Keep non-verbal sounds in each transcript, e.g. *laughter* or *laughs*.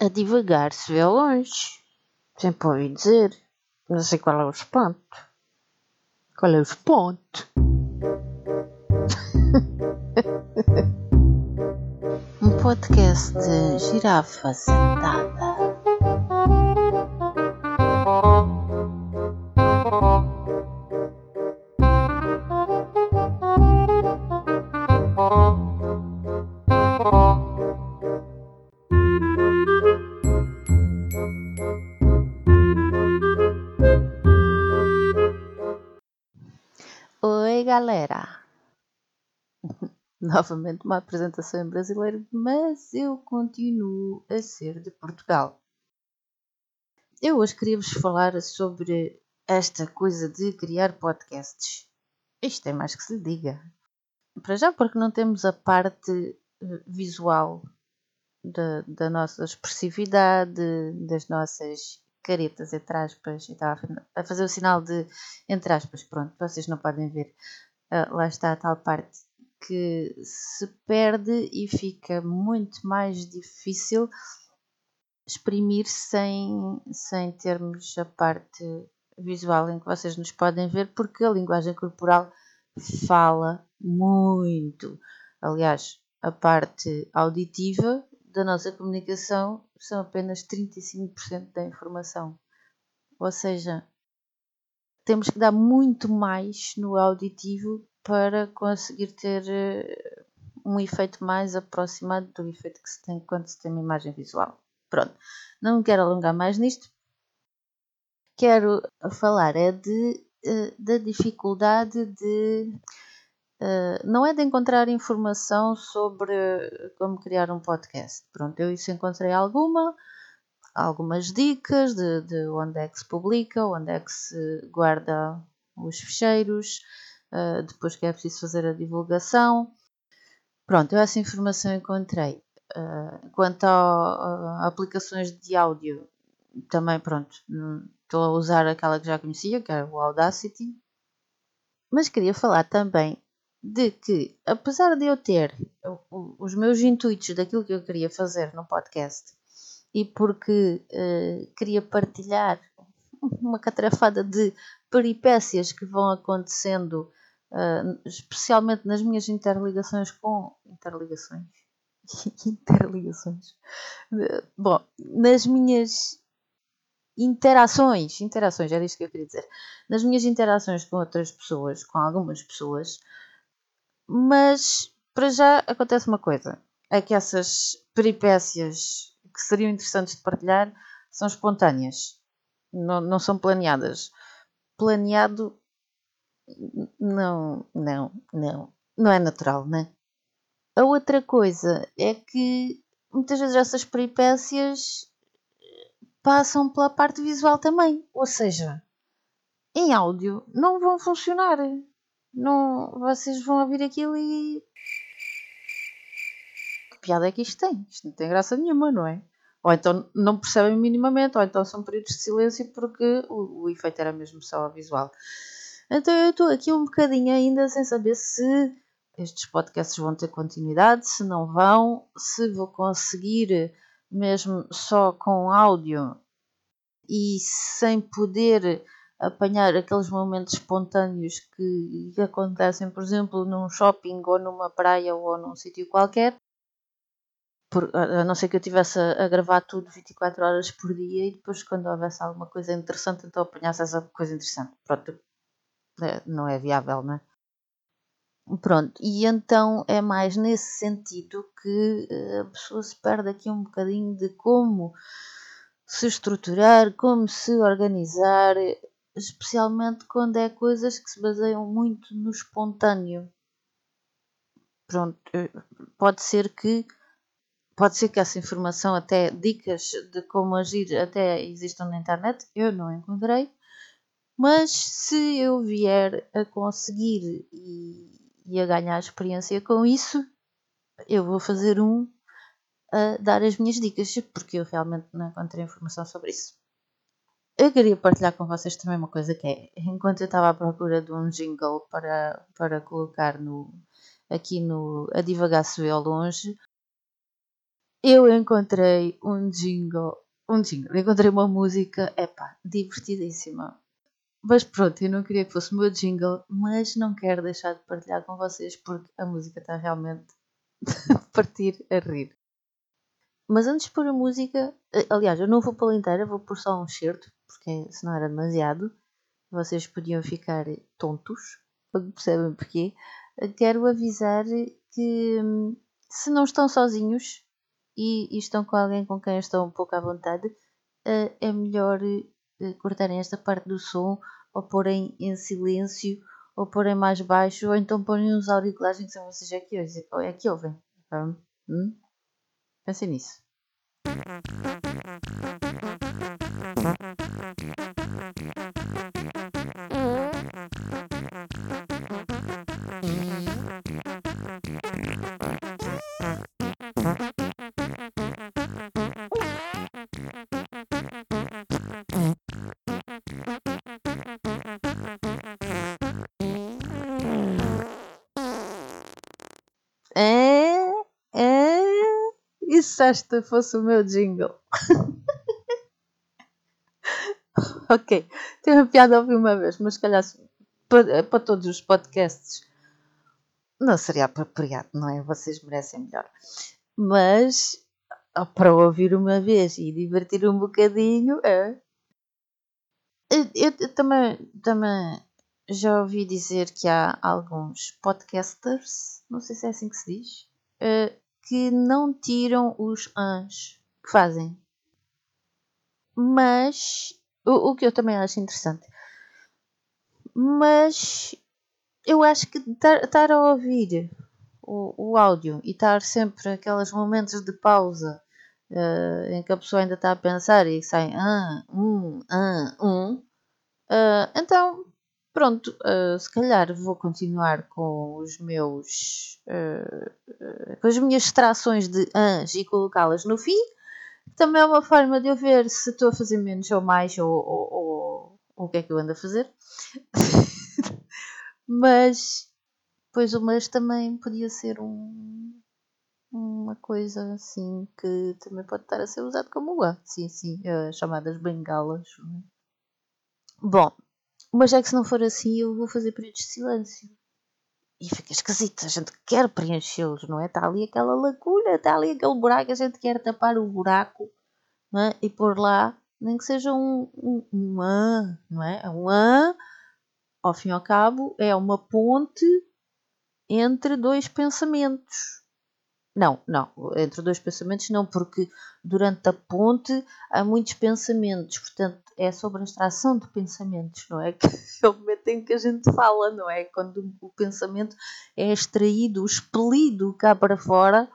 A divagar se vê longe. Sempre ouvi dizer. Não sei qual é o espanto. Qual é o espanto? *laughs* um podcast de girafa sentada. Oi, galera! *laughs* Novamente uma apresentação em brasileiro, mas eu continuo a ser de Portugal. Eu hoje queria-vos falar sobre esta coisa de criar podcasts. Isto é mais que se diga. Para já, porque não temos a parte eh, visual da, da nossa expressividade, das nossas caretas, entre aspas, e estava a fazer o sinal de entre aspas, pronto, vocês não podem ver. Uh, lá está a tal parte que se perde e fica muito mais difícil exprimir sem, sem termos a parte visual em que vocês nos podem ver, porque a linguagem corporal fala muito. Aliás, a parte auditiva da nossa comunicação são apenas 35% da informação. Ou seja, temos que dar muito mais no auditivo para conseguir ter eh, um efeito mais aproximado do efeito que se tem quando se tem uma imagem visual. Pronto, não quero alongar mais nisto. Quero falar é de, eh, da dificuldade de Uh, não é de encontrar informação sobre como criar um podcast. Pronto, eu isso encontrei alguma, algumas dicas de, de onde é que se publica, onde é que se guarda os ficheiros, uh, depois que é preciso fazer a divulgação. Pronto, eu essa informação encontrei. Uh, quanto a, a, aplicações de áudio, também pronto, estou a usar aquela que já conhecia, que é o Audacity. Mas queria falar também de que, apesar de eu ter os meus intuitos daquilo que eu queria fazer no podcast e porque uh, queria partilhar *laughs* uma catrafada de peripécias que vão acontecendo, uh, especialmente nas minhas interligações com. Interligações? *laughs* interligações. Uh, bom, nas minhas interações, interações, era isto que eu queria dizer. Nas minhas interações com outras pessoas, com algumas pessoas, mas para já acontece uma coisa: é que essas peripécias que seriam interessantes de partilhar são espontâneas, não, não são planeadas. Planeado, não, não, não, não é natural, né? A outra coisa é que muitas vezes essas peripécias passam pela parte visual também, ou seja, em áudio não vão funcionar não, vocês vão ouvir aquilo e. Que piada é que isto tem? Isto não tem graça nenhuma, não é? Ou então não percebem minimamente, ou então são períodos de silêncio porque o, o efeito era mesmo só visual. Então eu estou aqui um bocadinho ainda sem saber se estes podcasts vão ter continuidade, se não vão, se vou conseguir mesmo só com áudio e sem poder apanhar aqueles momentos espontâneos que, acontecem, por exemplo, num shopping ou numa praia ou num sítio qualquer. Por, a não ser que eu estivesse a, a, gravar tudo 24 horas por dia e depois, quando houvesse alguma coisa interessante, então apanhasse essa coisa interessante. Pronto, é, não é viável, não é? Pronto, e então é mais nesse sentido que eh, a pessoa se perde aqui um bocadinho de como se estruturar, como se organizar, especialmente quando é coisas que se baseiam muito no espontâneo. Pronto, eh, pode ser que pode ser que essa informação, até dicas de como agir, até existam na internet, eu não encontrei, mas se eu vier a conseguir e, e a ganhar experiência com isso, eu vou fazer um a dar as minhas dicas, porque eu realmente não encontrei informação sobre isso. Eu queria partilhar com vocês também uma coisa que é, enquanto eu estava à procura de um jingle para, para colocar no, aqui no A Divagar Se Vê ao Longe, eu encontrei um jingle, um jingle, encontrei uma música, epá, divertidíssima. Mas pronto, eu não queria que fosse o meu jingle, mas não quero deixar de partilhar com vocês porque a música está realmente *laughs* a partir a rir. Mas antes de pôr a música, eh, aliás, eu não vou pôr inteira, vou pôr só um certo, porque senão era demasiado. Vocês podiam ficar tontos, percebem porquê. Quero avisar que hum, se não estão sozinhos e, e, estão com alguém com quem estão um pouco à vontade, eh, é melhor eh, cortarem esta parte do som ou porem em silêncio ou porem mais baixo ou então porem uns auriculares que são vocês é que, é que ouvem. Hum? Pensem nisso. E se esta fosse o meu jingle? *laughs* ok, uma piada ouvir uma vez, mas se calhar para, para todos os podcasts não seria apropriado, não é? Vocês merecem melhor. Mas para ouvir uma vez e divertir um bocadinho, é. Eu, eu também, também já ouvi dizer que há alguns podcasters, não sei se é assim que se diz, eh, que não tiram os ans que fazem. Mas o, o que eu também acho interessante. Mas eu acho que estar a ouvir o, o áudio e estar sempre aqueles momentos de pausa uh, em que a pessoa ainda está a pensar e sai ah, um, ah, um, uh, então Pronto, uh, se calhar vou continuar com os meus. Com as minhas extrações de ans e colocá-las no fim. Também é uma forma de eu ver se estou a fazer menos ou mais ou, ou, ou, ou o que é que eu ando a fazer. *laughs* mas, pois o mas também podia ser um, uma coisa assim que também pode estar a ser usado como A. Sim, sim, uh, chamadas bengalas. É? Bom, mas é que se não for assim, eu vou fazer períodos de silêncio. E fica esquisito, a gente quer preenchê-los, não é? Está ali aquela lacuna, está ali aquele buraco, a gente quer tapar o buraco não é? e pôr lá, nem que seja um, um, um an, não é? Um an, ao fim e ao cabo, é uma ponte entre dois pensamentos. Não, não, entre dois pensamentos não, porque durante a ponte há muitos pensamentos, portanto é sobre a extração de pensamentos, não é? *laughs* Que é o momento em que a gente fala, não é? Quando o pensamento é extraído, expelido cá para fora.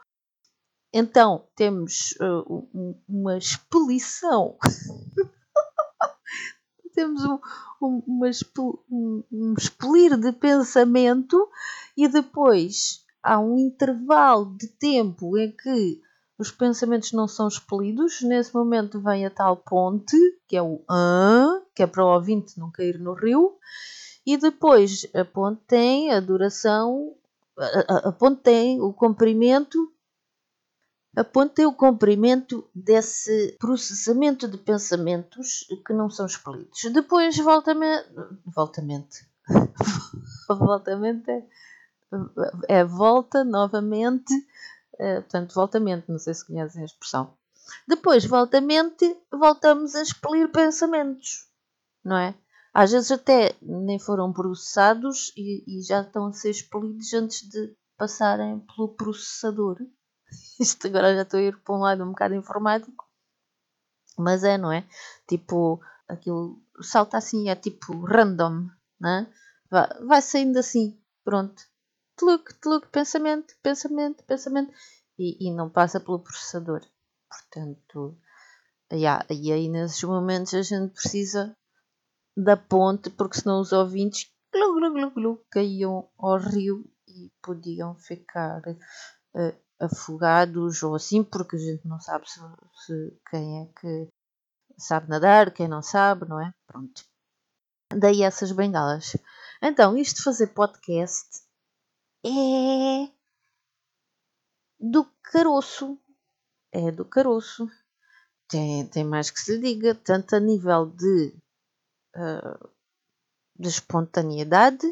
Então temos uh, uma expelição *laughs* temos um, um, uma, um, um expelir de pensamento e depois há um intervalo de tempo em que os pensamentos não são expelidos. Nesse momento vem a tal ponte, que é o an, que é para o ouvinte não cair no rio. E depois a ponte tem a duração, a, a, a ponte tem o comprimento a ponte tem o comprimento desse processamento de pensamentos que não são expelidos. Depois, voltamente. Voltamente. *laughs* voltamente é é volta novamente, uh, portanto, voltamente, não sei se conhecem a expressão. Depois, voltamente, voltamos a expelir pensamentos, não é? Às vezes até nem foram processados e, e já estão a ser expelidos antes de passarem pelo processador. *laughs* Isto agora já estou a ir para um lado um bocado informático, mas é, não é? Tipo, aquilo salta assim, é tipo random, né? vai, vai saindo assim, pronto tluk, tluk, pensamento, pensamento, pensamento, e, e não passa pelo processador. Portanto, yeah, e aí nesses momentos a gente precisa da ponte, porque senão os ouvintes glu, glu, glu, glu, caíam ao rio e podiam ficar uh, afogados ou assim, porque a gente não sabe se, se, quem é que sabe nadar, quem não sabe, não é? Pronto. Daí essas bengalas. Então, isto de fazer podcast é do caroço. é do caroço. Tem, tem mais que se diga, tanto a nível de, uh, de espontaneidade,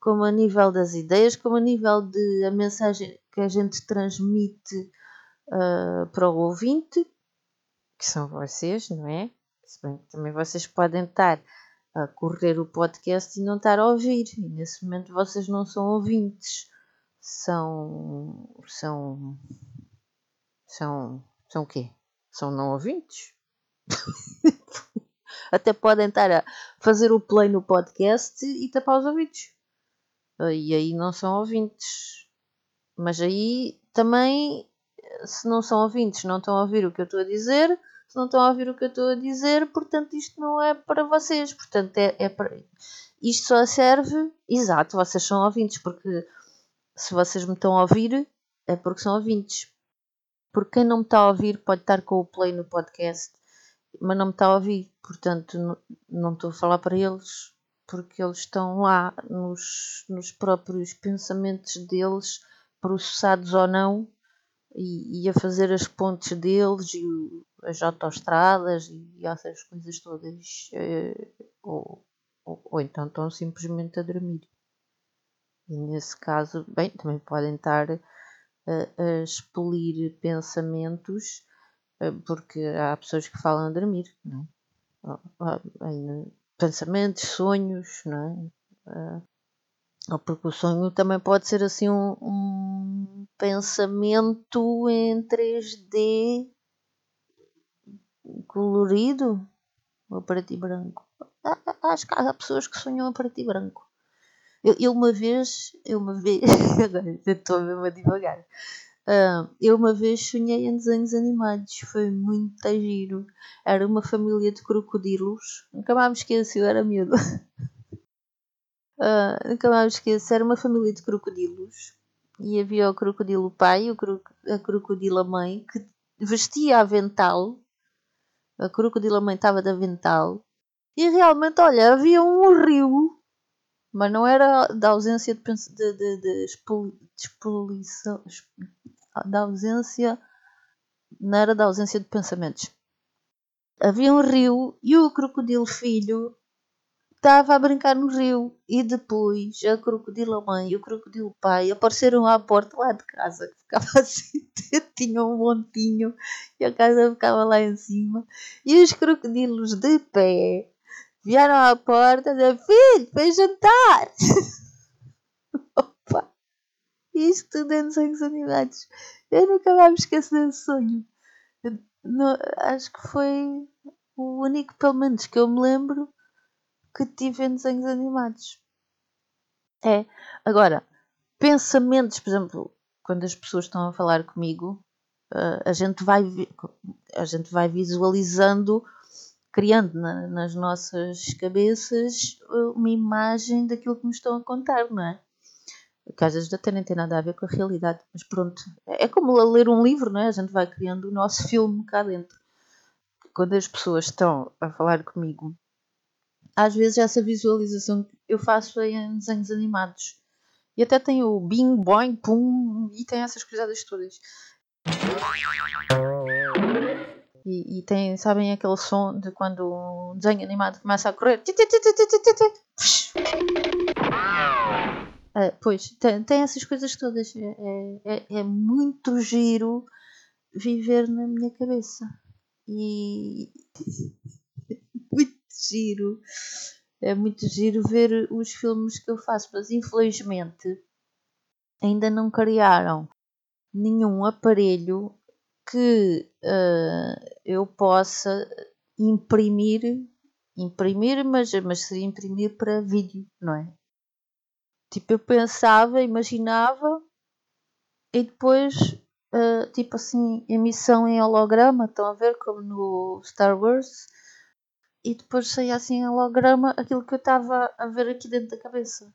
como a nível das ideias, como a nível de a mensagem que a gente transmite uh, para o ouvinte, que são vocês, não é? Se bem que também vocês podem estar a correr o podcast e não estar a ouvir. E nesse momento vocês não são ouvintes, são. são. são. são o quê? São não ouvintes? *laughs* Até podem estar a fazer o play no podcast e tapar os ouvidos. E aí não são ouvintes. Mas aí também, se não são ouvintes, não estão a ouvir o que eu estou a dizer, não estão a ouvir o que eu estou a dizer, portanto isto não é para vocês. Portanto, é, é para... isto só serve, exato, vocês são ouvintes, porque se vocês me estão a ouvir, é porque são ouvintes. Porque quem não me está a ouvir pode estar com o play no podcast, mas não me está a ouvir. Portanto, não, não estou a falar para eles, porque eles estão lá nos, nos próprios pensamentos deles, processados ou não, e, e a fazer as pontes deles e as autoestradas e essas coisas todas. Eh, ou, ou, ou, então estão simplesmente a dormir. E nesse caso, bem, também podem estar a, a expelir pensamentos, eh, porque há pessoas que falam a dormir, não é? Pensamentos, sonhos, não é? Ou porque o sonho também pode ser assim um, um pensamento em 3D colorido ou preto e branco. Acho que há pessoas que sonham a preto e branco. Eu, eu uma vez, eu uma vez, *laughs* agora estou mesmo a devagar. Uh, eu uma vez sonhei em desenhos animados, foi muito giro. Era uma família de crocodilos, nunca mais me esqueci, eu era miúdo. *laughs* Uh, nunca mais me esqueci, era uma família de crocodilos e havia o crocodilo pai e a crocodila mãe que vestia avental a crocodila mãe estava de avental. E realmente, olha, havia um rio, mas não era da ausência de, de, de, de expolição, da ausência, não era da ausência de pensamentos. Havia um rio e o crocodilo filho estava a brincar no rio e depois a crocodila mãe e o crocodilo pai apareceram à porta lá de casa que ficava *laughs* assim, tinha um montinho e a casa ficava lá em cima. E os crocodilos de pé vieram à porta da filho, vem jantar! *laughs* Opa! Isto tudo em desenhos animados. Eu nunca mais me esqueço desse sonho. Acho que foi o único pelo menos que eu me lembro que tive em desenhos animados. É. Agora, pensamentos, por exemplo, quando as pessoas estão a falar comigo, uh, a, gente vai, a gente vai visualizando, criando na, nas nossas cabeças uma imagem daquilo que nos estão a contar, não é? Que às vezes até nem tem nada a ver com a realidade, mas pronto, é como ler um livro, não é? A gente vai criando o nosso filme cá dentro. Quando as pessoas estão a falar comigo às vezes essa visualização eu faço em desenhos animados. E até tem o bing, boing, pum, e tem essas coisas todas. E, e, tem, sabem aquele som de quando um desenho animado começa a correr? Uh, pois, tem, tem, essas coisas todas. É, é, é, é muito giro viver na minha cabeça. E giro. É muito giro ver os filmes que eu faço, mas infelizmente ainda não criaram nenhum aparelho que uh, eu possa imprimir, imprimir, mas, mas seria imprimir para vídeo, não é? Tipo, eu pensava, imaginava e depois, uh, tipo assim, emissão em holograma, estão a ver como no Star Wars, e depois saía assim em holograma aquilo que eu estava a ver aqui dentro da cabeça.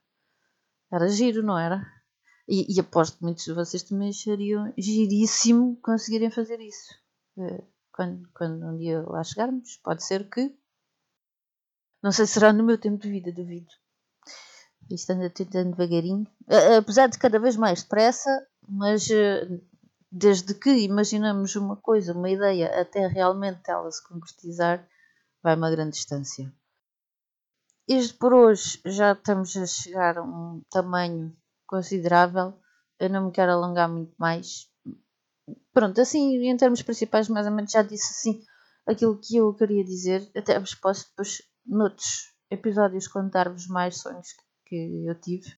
Era giro, não era? E, e aposto que muitos de vocês também achariam giríssimo conseguirem fazer isso. Eh, quando, quando um dia lá chegarmos, pode ser que. Não sei se será no meu tempo de vida, duvido. Isto anda tentando devagarinho. Apesar de cada vez mais depressa, mas uh, desde que imaginamos uma coisa, uma ideia, até realmente ela se concretizar, vai uma grande distância. Isto por hoje já estamos a chegar a um tamanho considerável. Eu não me quero alongar muito mais. Pronto, assim, em termos principais, mais ou menos já disse assim aquilo que eu queria dizer. Até vos posso depois, noutros episódios, contar-vos mais sonhos que eu tive.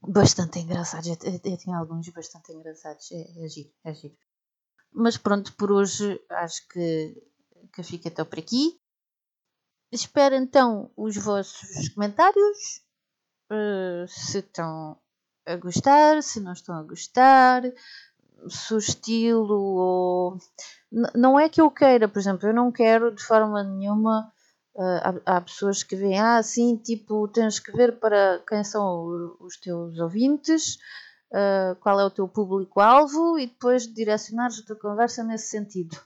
Bastante engraçados. Eu, eu, eu tinha alguns bastante engraçados. É, é giro, é giro. Mas pronto, por hoje acho que, que fica até por aqui. Espero então os vossos comentários. Uh, se estão a gostar, se não estão a gostar, se o estilo ou. não é que eu queira, por exemplo, eu não quero de forma nenhuma. Uh, há, há, pessoas que veem, ah, sim, tipo, tens que ver para quem são os teus ouvintes, uh, qual é o teu público-alvo e depois direcionares a tua conversa nesse sentido.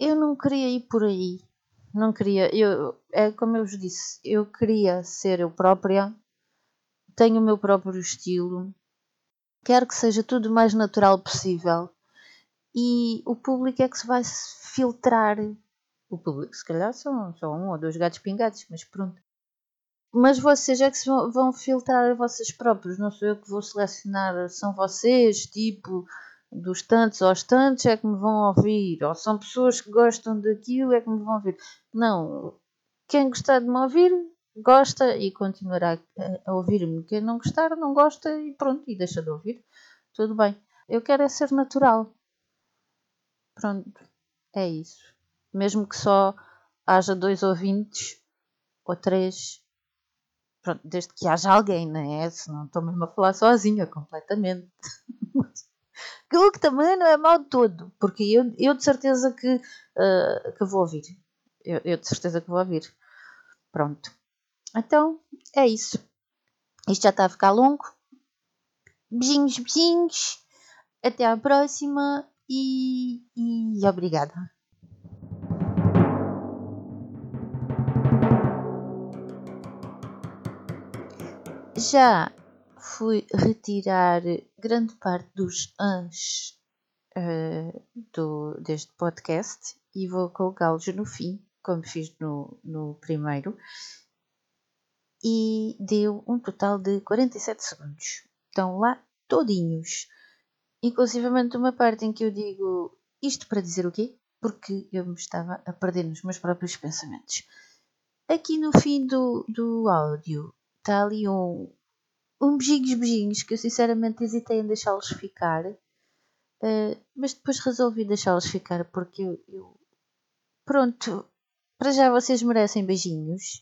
Eu não queria ir por aí. Não queria. Eu, é como eu vos disse, eu queria ser eu própria, tenho o meu próprio estilo, quero que seja tudo o mais natural possível. E o público é que se vai filtrar. O público, se calhar, são só um ou dois gatos pingados, mas pronto. Mas vocês é que vão filtrar vocês próprios, não sou eu que vou selecionar, são vocês, tipo, dos tantos aos tantos é que me vão ouvir, ou são pessoas que gostam daquilo é que me vão ouvir. Não, quem gostar de me ouvir, gosta e continuará a, ouvir-me. Quem não gostar, não gosta e pronto, e deixa de ouvir. Tudo bem. Eu quero é ser natural. Pronto, é isso. Mesmo que só haja dois ouvintes ou três, pronto, desde que haja alguém, não é? Senão estou mesmo a falar sozinha completamente. *laughs* o que também não é mal todo, porque eu, eu de certeza que, uh, que vou ouvir. Eu, eu de certeza que vou ouvir. Pronto. Então, é isso. Isto já está a ficar longo. Beijinhos, beijinhos. Até à próxima e, e obrigada. Já fui retirar grande parte dos ans uh, do, deste podcast e vou colocá-los no fim, como fiz no, no primeiro, e deu um total de 47 segundos. Estão lá todinhos. Inclusivamente uma parte em que eu digo isto para dizer o quê? Porque eu me estava a perder nos meus próprios pensamentos. Aqui no fim do, do áudio está ali um, um beijinhos, beijinhos, que eu sinceramente hesitei em deixá-los ficar, uh, mas depois resolvi deixá-los ficar porque eu, eu, Pronto, para já vocês merecem beijinhos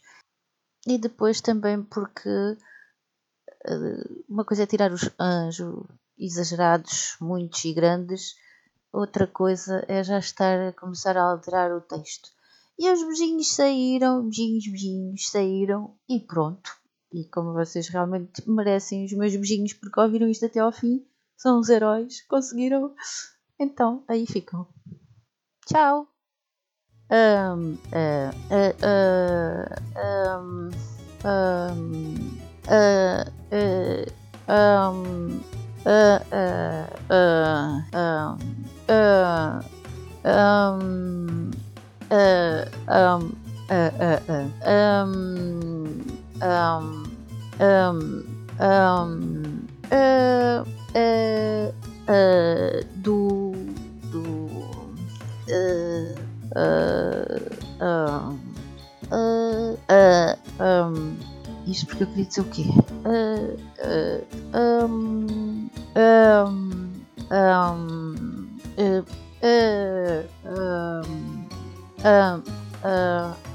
e depois também porque uh, uma coisa é tirar os anjos exagerados, muitos e grandes, outra coisa é já estar a começar a alterar o texto. E os beijinhos saíram, beijinhos, beijinhos saíram e pronto. E como vocês realmente merecem os meus beijinhos porque ouviram isto até ao fim, são os heróis, conseguiram. Então, aí ficam. Tchau! Um, uh, uh, uh, um, um, uh, uh, um, uh, uh, uh, um, uh, um, uh, um, uh, uh, uh, um, um, um, um, uh, uh, uh, do, do, uh, uh, um, uh, uh, um, isto porque eu queria dizer o quê? Uh, uh, um, um, um, uh, uh, um, um, uh,